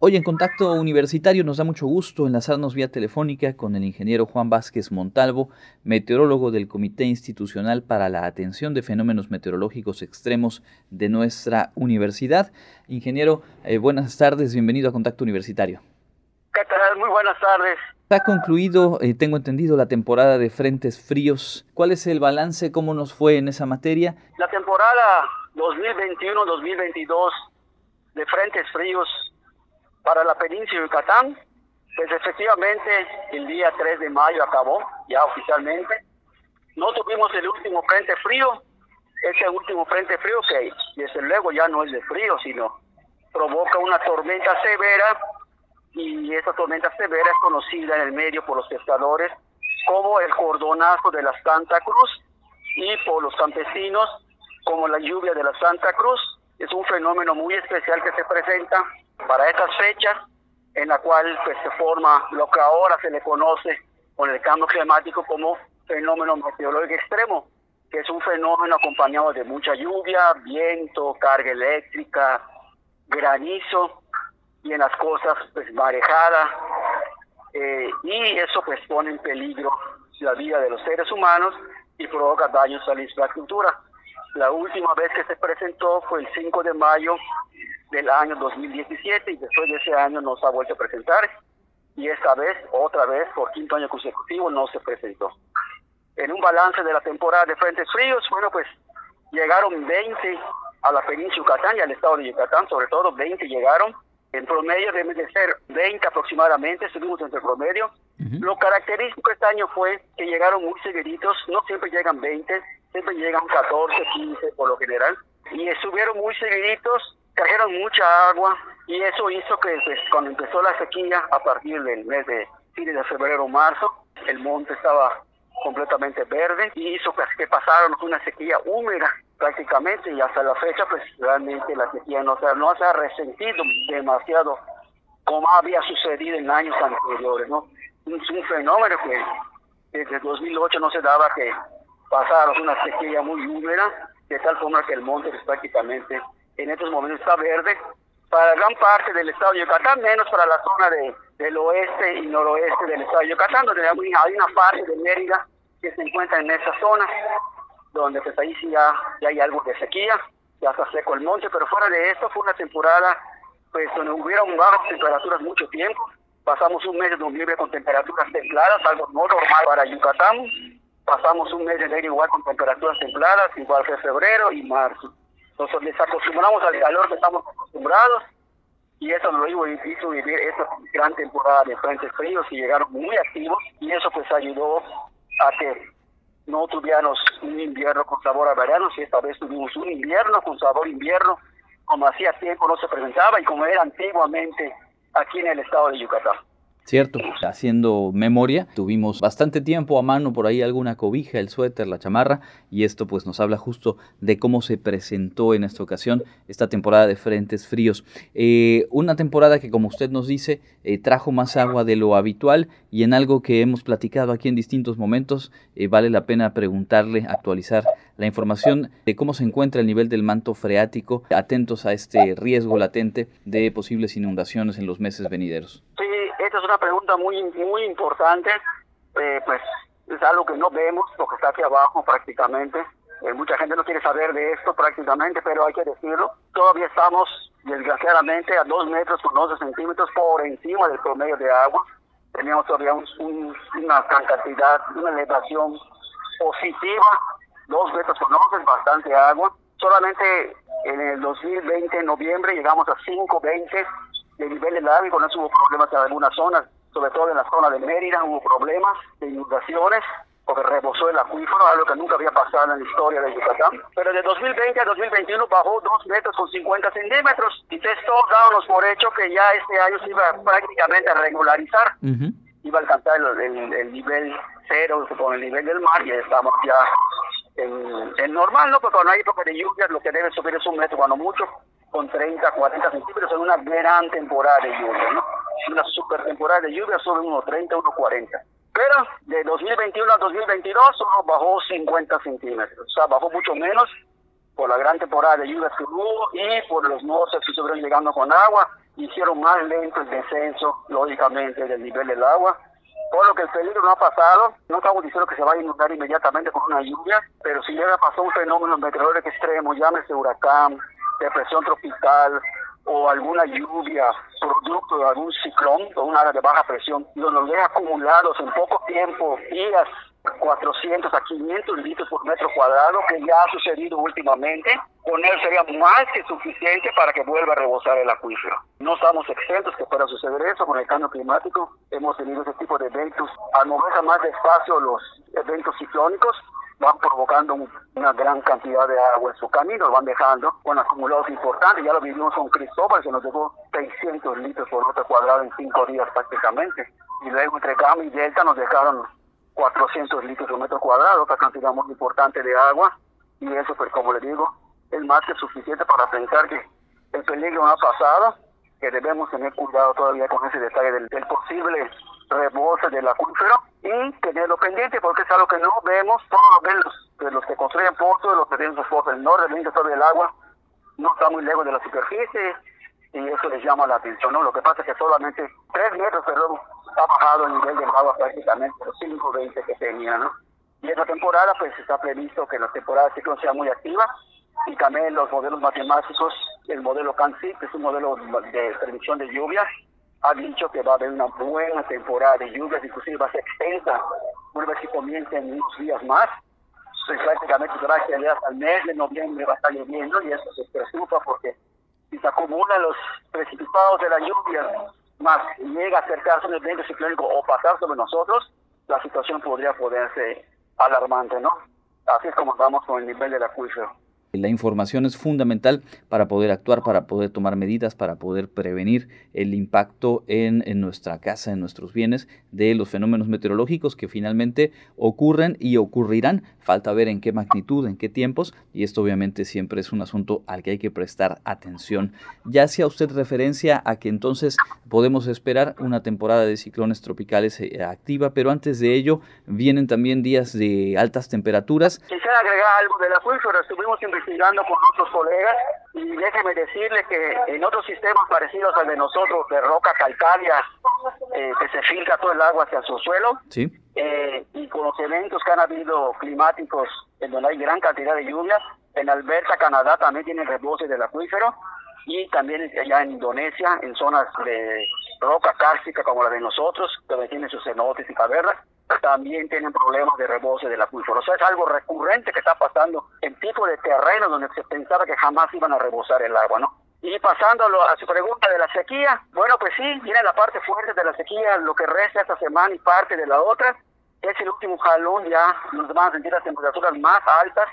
Hoy en Contacto Universitario nos da mucho gusto enlazarnos vía telefónica con el ingeniero Juan Vázquez Montalvo, meteorólogo del Comité Institucional para la Atención de Fenómenos Meteorológicos Extremos de nuestra universidad. Ingeniero, eh, buenas tardes, bienvenido a Contacto Universitario. ¿Qué tal? Muy buenas tardes. Ha concluido, eh, tengo entendido, la temporada de frentes fríos. ¿Cuál es el balance? ¿Cómo nos fue en esa materia? La temporada 2021-2022 de frentes fríos para la península de Yucatán, pues efectivamente el día 3 de mayo acabó, ya oficialmente. No tuvimos el último frente frío, ese último frente frío que desde luego ya no es de frío, sino provoca una tormenta severa y esa tormenta severa es conocida en el medio por los pescadores como el cordonazo de la Santa Cruz y por los campesinos como la lluvia de la Santa Cruz. Es un fenómeno muy especial que se presenta para estas fechas, en la cual pues, se forma lo que ahora se le conoce con el cambio climático como fenómeno meteorológico extremo, que es un fenómeno acompañado de mucha lluvia, viento, carga eléctrica, granizo y en las costas pues marejada eh, y eso pues pone en peligro la vida de los seres humanos y provoca daños a la infraestructura. La última vez que se presentó fue el 5 de mayo del año 2017 y después de ese año no se ha vuelto a presentar y esta vez, otra vez, por quinto año consecutivo no se presentó. En un balance de la temporada de frentes fríos, bueno, pues llegaron 20 a la península Yucatán y al estado de Yucatán, sobre todo 20 llegaron. En promedio deben de ser 20 aproximadamente, estuvimos entre promedio. Lo característico este año fue que llegaron muy seguiditos, no siempre llegan 20, siempre llegan 14, 15 por lo general. Y estuvieron muy seguiditos trajeron mucha agua y eso hizo que pues, cuando empezó la sequía a partir del mes de fines de febrero o marzo, el monte estaba completamente verde y hizo pues, que pasaron una sequía húmeda prácticamente y hasta la fecha pues realmente la sequía no se, no se ha resentido demasiado como había sucedido en años anteriores, ¿no? Es un fenómeno que desde 2008 no se daba que pasara una sequía muy húmeda de tal forma que el monte pues, prácticamente en estos momentos está verde para gran parte del estado de Yucatán, menos para la zona de, del oeste y noroeste del estado de Yucatán, donde hay una parte de Mérida que se encuentra en esa zona, donde pues ahí sí ya, ya hay algo de sequía, ya está seco el monte, pero fuera de esto fue una temporada pues donde hubieron bajas temperaturas mucho tiempo, pasamos un mes de noviembre con temperaturas templadas, algo no normal para Yucatán, pasamos un mes de enero igual con temperaturas templadas, igual que febrero y marzo nos acostumbramos al calor que estamos acostumbrados y eso nos hizo vivir esta gran temporada de frentes fríos y llegaron muy activos y eso pues ayudó a que no tuviéramos un invierno con sabor a verano, si esta vez tuvimos un invierno con sabor invierno, como hacía tiempo no se presentaba y como era antiguamente aquí en el estado de Yucatán. Cierto, haciendo memoria, tuvimos bastante tiempo a mano por ahí alguna cobija, el suéter, la chamarra, y esto pues nos habla justo de cómo se presentó en esta ocasión esta temporada de frentes fríos. Eh, una temporada que como usted nos dice, eh, trajo más agua de lo habitual y en algo que hemos platicado aquí en distintos momentos, eh, vale la pena preguntarle, actualizar la información de cómo se encuentra el nivel del manto freático, atentos a este riesgo latente de posibles inundaciones en los meses venideros. Esta es una pregunta muy muy importante, eh, pues es algo que no vemos, lo que está aquí abajo prácticamente. Eh, mucha gente no quiere saber de esto prácticamente, pero hay que decirlo. Todavía estamos, desgraciadamente, a dos metros con 11 centímetros por encima del promedio de agua. Teníamos todavía una cantidad, una elevación positiva, dos metros con 11, bastante agua. Solamente en el 2020, en noviembre, llegamos a 520 de nivel del agua y con eso hubo problemas en algunas zonas, sobre todo en la zona de Mérida hubo problemas de inundaciones porque rebosó el acuífero, algo que nunca había pasado en la historia de Yucatán. Pero de 2020 a 2021 bajó 2 metros con 50 centímetros y esto dábamos por hecho que ya este año se iba prácticamente a regularizar, iba a alcanzar el, nivel cero con el nivel del mar y estamos ya en, en normal, ¿no? Porque cuando hay época de lluvias lo que debe subir es un metro, cuando mucho, con 30, 40 centímetros en una gran temporada de lluvia, ¿no? Una super temporada de lluvia sobre unos 30, unos 40. Pero de 2021 a 2022 solo bajó 50 centímetros, o sea, bajó mucho menos por la gran temporada de lluvias que hubo y por los nortes que estuvieron llegando con agua hicieron más lento el descenso, lógicamente, del nivel del agua, por lo que el peligro no ha pasado. No estamos diciendo que se va a inundar inmediatamente con una lluvia, pero si llega a pasar un fenómeno meteorológico extremo, llámese huracán, depresión tropical o alguna lluvia producto de algún ciclón o una área de baja presión, donde deja acumulados en poco tiempo, días, 400 a 500 litros por metro cuadrado, que ya ha sucedido últimamente, con él sería más que suficiente para que vuelva a rebosar el acuífero. No estamos exentos que pueda suceder eso con el cambio climático. Hemos tenido ese tipo de eventos. Al moverse más despacio los eventos ciclónicos, van provocando una gran cantidad de agua en su camino, van dejando con acumulados importantes. Ya lo vimos con Cristóbal, se nos dejó 600 litros por metro cuadrado en cinco días prácticamente. Y luego entre Gama y Delta nos dejaron 400 litros por metro cuadrado, otra cantidad muy importante de agua. Y eso, pues como le digo, es más que suficiente para pensar que el peligro no ha pasado, que debemos tener cuidado todavía con ese detalle del, posible rebose del acuífero y tenerlo pendiente porque es algo que no vemos, todos los, de los que construyen pozos, los que tienen sus pozos del norte, del todo el agua, no está muy lejos de la superficie y eso les llama la atención. ¿no? Lo que pasa es que solamente 3 metros perdón, ha bajado el nivel del agua prácticamente los 5.20 que tenía. ¿no? Y esta temporada pues está previsto que la temporada ciclo sea muy activa y también los modelos matemáticos, el modelo CANSI, que es un modelo de predicción de lluvias, ha dicho que va a haber una buena temporada de lluvias, inclusive va a ser extensa, una vez que comience en unos días más. Pues prácticamente gracias hasta el mes de noviembre va a estar lloviendo y eso se preocupa porque si se acumulan los precipitados de la lluvia, más llega a acercarse un evento ciclónico o pasar sobre nosotros, la situación podría ponerse alarmante, ¿no? Así es como vamos con el nivel del acuífero. La información es fundamental para poder actuar, para poder tomar medidas, para poder prevenir el impacto en, nuestra casa, en nuestros bienes, de los fenómenos meteorológicos que finalmente ocurren y ocurrirán. Falta ver en qué magnitud, en qué tiempos, y esto obviamente siempre es un asunto al que hay que prestar atención. Ya hacía usted referencia a que entonces podemos esperar una temporada de ciclones tropicales eh, activa, pero antes de ello vienen también días de altas temperaturas. Quisiera agregar algo del acuífero, estuvimos investigando con otros colegas y déjeme decirle que en otros sistemas parecidos al de nosotros, de roca calcárea, eh, que se filtra todo el agua hacia su suelo, ¿Sí? Eh, y con los eventos que han habido climáticos en donde hay gran cantidad de lluvias, en Alberta, Canadá también tiene rebose del acuífero y también allá en Indonesia, en zonas de roca cárstica como la de nosotros, donde tiene sus cenotes y cavernas, también tienen problemas de rebose del acuífero. O sea, es algo recurrente que está pasando en tipo de terreno donde se pensaba que jamás iban a rebosar el agua, ¿no? Y pasando a su pregunta de la sequía, bueno, pues sí, viene la parte fuerte de la sequía, lo que resta esta semana y parte de la otra. Es el último jalón, ya nos van a sentir las temperaturas más altas,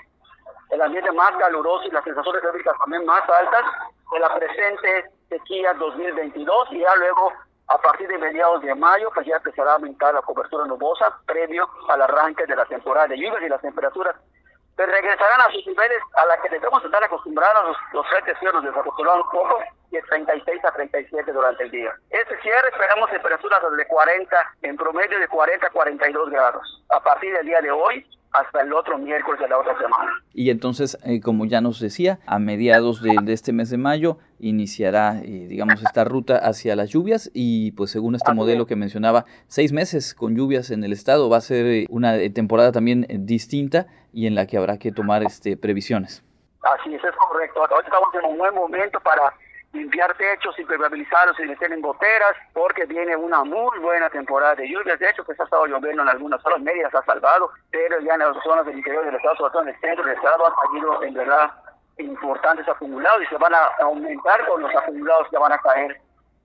el ambiente más caluroso y las sensaciones térmicas también más altas de la presente sequía 2022 y ya luego a partir de mediados de mayo, pues ya empezará a aumentar la cobertura nubosa previo al arranque de la temporada de lluvias y las temperaturas pues regresarán a sus niveles a la que debemos estar acostumbrados. Los, los frentes fríos nos desacostumbraron un poco es 36 a 37 durante el día. Este cierre esperamos temperaturas de 40, en promedio de 40 a 42 grados. A partir del día de hoy, hasta el otro miércoles de la otra semana. Y entonces, eh, como ya nos decía, a mediados de, este mes de mayo iniciará, eh, digamos, esta ruta hacia las lluvias y pues según este modelo que mencionaba, seis meses con lluvias en el estado va a ser eh, una temporada también distinta y en la que habrá que tomar este previsiones. Así es, es correcto. Hoy estamos en un buen momento para limpiar techos, impermeabilizarlos y meter en goteras, porque viene una muy buena temporada de lluvias. De hecho, pues ha estado lloviendo en algunas zonas medias, ha salvado, pero ya en las zonas del interior del estado, sobre todo en el centro del estado, han salido en verdad importantes acumulados y se van a aumentar con los acumulados que van a caer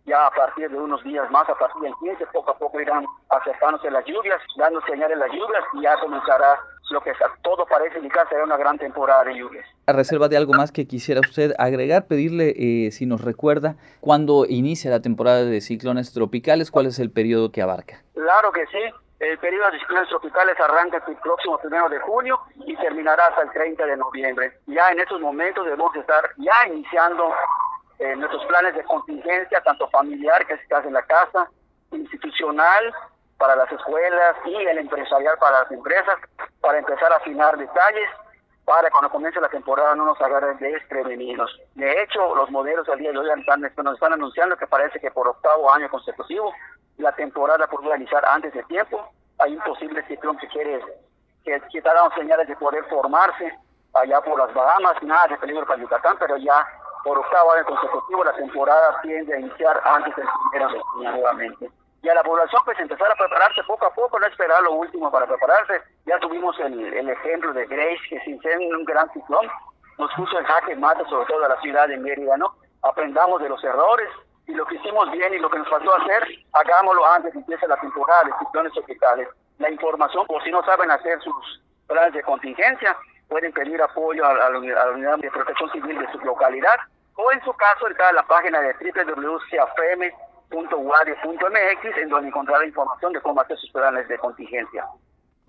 ya a partir de unos días más, a partir del 15, poco a poco irán acercándose las lluvias, dando señales las lluvias y ya comenzará lo que todo parece indicar será una gran temporada de lluvias. A reserva de algo más que quisiera usted agregar, pedirle eh, si nos recuerda cuándo inicia la temporada de ciclones tropicales, cuál es el periodo que abarca. Claro que sí. El periodo de ciclones tropicales arranca el próximo primero de junio y terminará hasta el 30 de noviembre. Ya en estos momentos debemos estar ya iniciando eh, nuestros planes de contingencia, tanto familiar, que hace en la casa, institucional, para las escuelas y el empresarial para las empresas, para empezar a afinar detalles, para cuando comience la temporada no nos agarren desprevenidos. De hecho, los modelos al día de hoy están, nos están anunciando que parece que por octavo año consecutivo la temporada por realizar antes de tiempo. Hay un posible ciclón que quiere que, que está dando señales de poder formarse allá por las Bahamas, nada de peligro para Yucatán, pero ya por octavo año consecutivo la temporada tiende a iniciar antes del primero de nuevamente y a la población pues empezar a prepararse poco a poco, no esperar lo último para prepararse. Ya tuvimos el, el ejemplo de Grace, que sin ser un gran ciclón, nos puso en jaque mate sobre todo a la ciudad de Mérida, ¿no? Aprendamos de los errores y lo que hicimos bien y lo que nos faltó hacer, hagámoslo antes que empiece la temporada de ciclones tropicales. La información, por si no saben hacer sus planes de contingencia, pueden pedir apoyo a, la, unidad de protección civil de su localidad o en su caso está en la página de www.cafm .mx en donde encontrará información de cómo hacer sus planes de contingencia.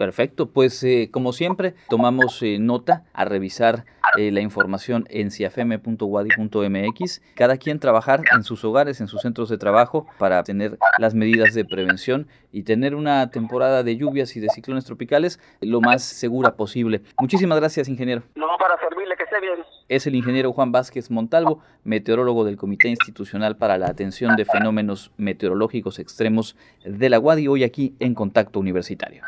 Perfecto, pues eh, como siempre tomamos eh, nota a revisar eh, la información en ciafm.wadi.mx, cada quien trabajar en sus hogares, en sus centros de trabajo para tener las medidas de prevención y tener una temporada de lluvias y de ciclones tropicales lo más segura posible. Muchísimas gracias, ingeniero. No, para servirle, que esté bien. Es el ingeniero Juan Vázquez Montalvo, meteorólogo del Comité Institucional para la Atención de Fenómenos Meteorológicos Extremos de la UADI, hoy aquí en Contacto Universitario.